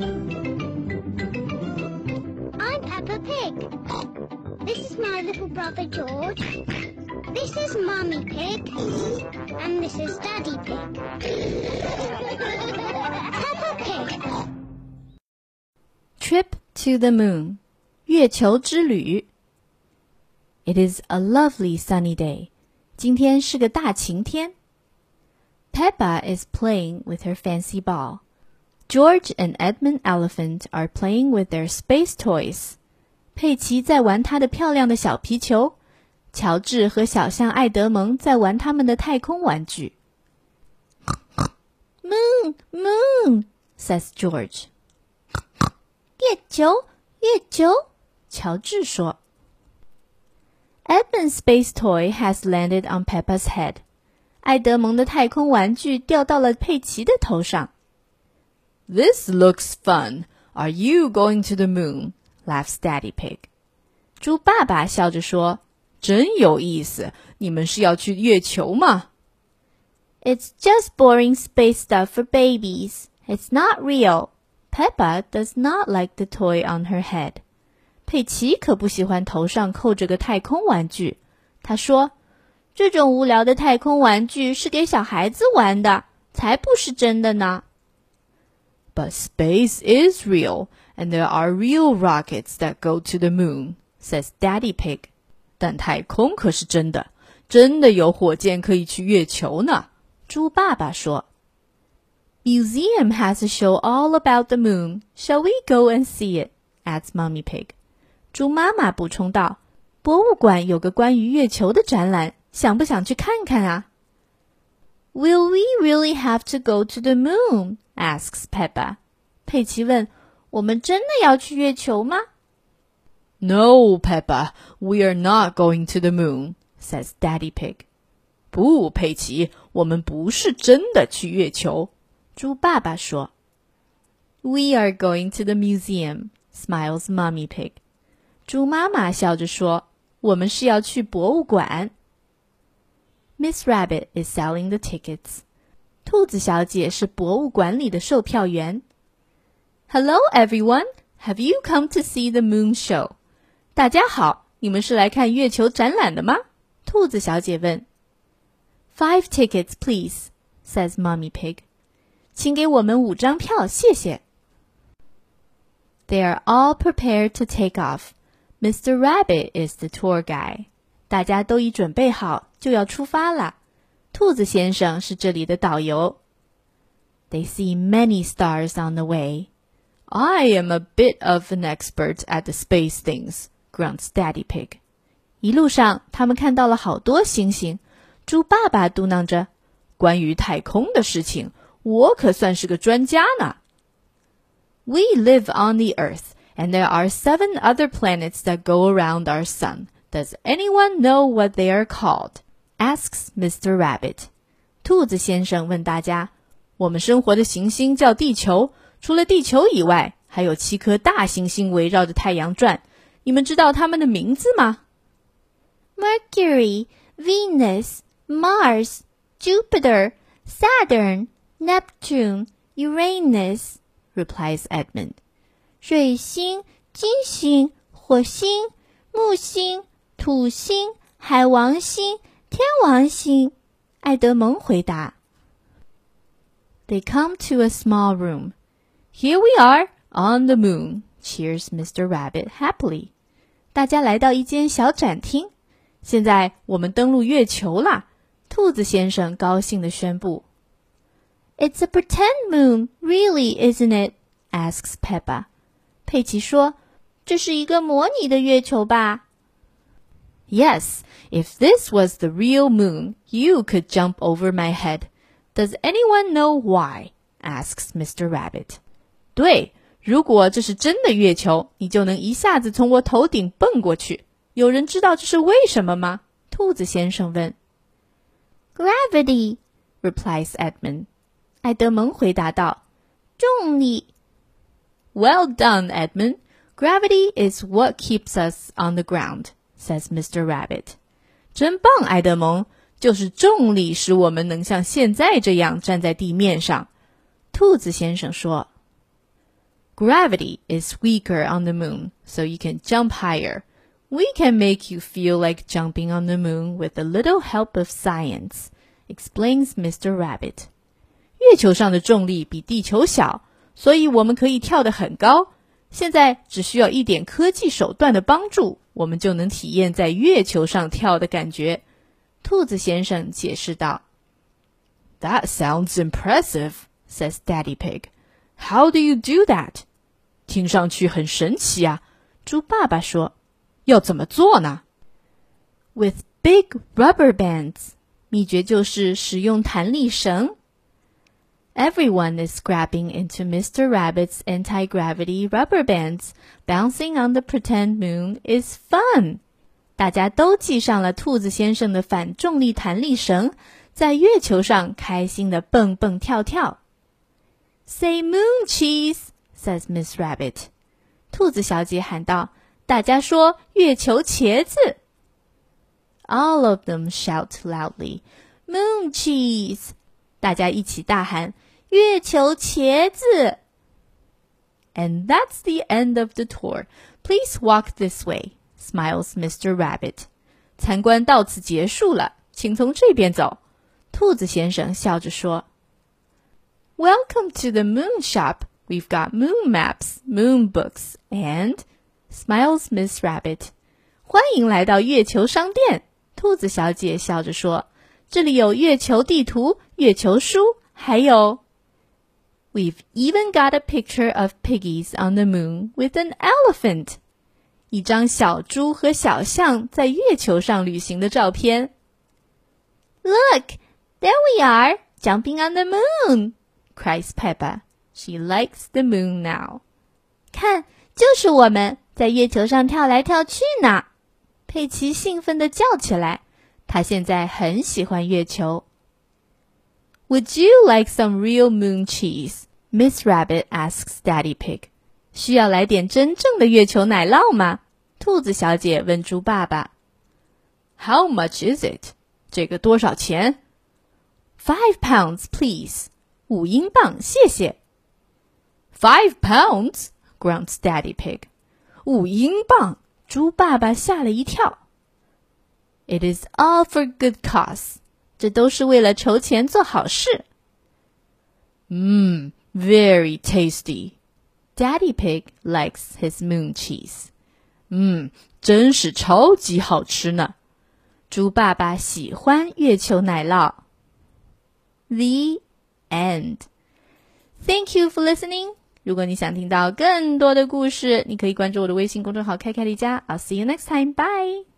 I'm Peppa Pig. This is my little brother George. This is Mummy Pig. And this is Daddy Pig. Peppa Pig. Trip to the moon. 月球之旅。It is a lovely sunny day. 今天是个大晴天。Peppa is playing with her fancy ball. George and Edmund Elephant are playing with their space toys. 佩奇在玩他的漂亮的小皮球，乔治和小象艾德蒙在玩他们的太空玩具。Moon, moon, says George. 月球，月球，乔治说。Edmund's space toy has landed on Peppa's head. 艾德蒙的太空玩具掉到了佩奇的头上。 This looks fun. Are you going to the moon? laughs Daddy Pig. 猪爸爸笑着说：“真有意思，你们是要去月球吗？”It's just boring space stuff for babies. It's not real. Peppa does not like the toy on her head. 佩奇可不喜欢头上扣着个太空玩具。他说：“这种无聊的太空玩具是给小孩子玩的，才不是真的呢。” But space is real, and there are real rockets that go to the moon, says Daddy Pig. 但太空可是真的，真的有火箭可以去月球呢。猪爸爸说。Museum has a show all about the moon. Shall we go and see it? adds Mummy Pig. 猪妈妈补充道：“博物馆有个关于月球的展览，想不想去看看啊？” Will we really have to go to the moon? asks Peppa. 佩奇问：“我们真的要去月球吗？” No, Peppa, we are not going to the moon, says Daddy Pig. 不，佩奇，我们不是真的去月球。猪爸爸说：“We are going to the museum,” smiles Mummy Pig. 猪妈妈笑着说：“我们是要去博物馆。” Miss Rabbit is selling the tickets. 兔子小姐是博物馆里的售票员。Hello, everyone. Have you come to see the moon show? 大家好，你们是来看月球展览的吗？兔子小姐问。Five tickets, please, says Mummy Pig. 请给我们五张票，谢谢。They are all prepared to take off. Mr. Rabbit is the tour guide. 大家都已准备好，就要出发了。 兔子先生是这里的导游。They see many stars on the way. I am a bit of an expert at the space things, grunts Daddy Pig. 一路上，他们看到了好多星星。猪爸爸嘟囔着：“关于太空的事情，我可算是个专家呢。” We live on the Earth, and there are seven other planets that go around our sun. Does anyone know what they are called? asks Mr. Rabbit. 兔子先生问大家：“我们生活的行星叫地球，除了地球以外，还有七颗大行星围绕着太阳转。你们知道它们的名字吗？”Mercury, Venus, Mars, Jupiter, Saturn, Neptune, Uranus, replies Edmund. 水星、金星、火星、木星、土星、海王星。 天王星，爱德蒙回答。They come to a small room. Here we are on the moon. Cheers, Mr. Rabbit happily. 大家来到一间小展厅。现在我们登陆月球啦！兔子先生高兴地宣布。It's a pretend moon, really, isn't it? asks Peppa. 佩奇说：“这是一个模拟的月球吧？” Yes, if this was the real moon, you could jump over my head. Does anyone know why? asks Mr. Rabbit. 对，如果这是真的月球，你就能一下子从我头顶蹦过去。有人知道这是为什么吗？兔子先生问。Gravity, replies Edmund. 艾德蒙回答道：“重力。” Well done, Edmund. Gravity is what keeps us on the ground says Mr. Rabbit. 真棒，埃德蒙！就是重力使我们能像现在这样站在地面上。兔子先生说 Gravity is weaker on the moon, so you can jump higher. We can make you feel like jumping on the moon with a little help of science, explains Mr. Rabbit. 月球上的重力比地球小，所以我们可以跳得很高。 现在只需要一点科技手段的帮助，我们就能体验在月球上跳的感觉。兔子先生解释道。That sounds impressive, says Daddy Pig. How do you do that? 听上去很神奇啊！猪爸爸说：“要怎么做呢？”With big rubber bands，秘诀就是使用弹力绳。Everyone is grabbing into Mr. Rabbit's anti-gravity rubber bands. Bouncing on the pretend moon is fun. 大家都系上了兔子先生的反重力弹力绳，在月球上开心的蹦蹦跳跳。Say moon cheese, says Miss Rabbit. 兔子小姐喊道：“大家说月球茄子。” All of them shout loudly, "Moon cheese!" 大家一起大喊：“ 月球茄子！” And that's the end of the tour. Please walk this way, smiles Mr. Rabbit. 参观到此结束了，请从这边走。兔子先生笑着说：“Welcome to the moon shop. We've got moon maps, moon books, and smiles Miss Rabbit. 欢迎来到月球商店。”兔子小姐笑着说：“这里有月球地图、月球书，还有。” ” We've even got a picture of piggies on the moon with an elephant. 一张小猪和小象在月球上旅行的照片。Look, there we are, jumping on the moon! cries Peppa. She likes the moon now. 看，就是我们在月球上跳来跳去呢。佩奇兴奋地叫起来。她现在很喜欢月球。 would you like some real moon cheese? Miss Rabbit asks Daddy Pig. 需要来点真正的月球奶酪吗？兔子小姐问猪爸爸。How much is it? 这个多少钱？Five pounds, please. 五英镑，谢谢。Five pounds? grunts Daddy Pig. 五英镑，猪爸爸吓了一跳。It is all for good cause. 这都是为了筹钱做好事。Mmm, very tasty. Daddy Pig likes his moon cheese. 嗯，真是超级好吃呢。猪爸爸喜欢月球奶酪。The end. Thank you for listening. 如果你想听到更多的故事，你可以关注我的微信公众号“开开离家”。I'll see you next time. Bye.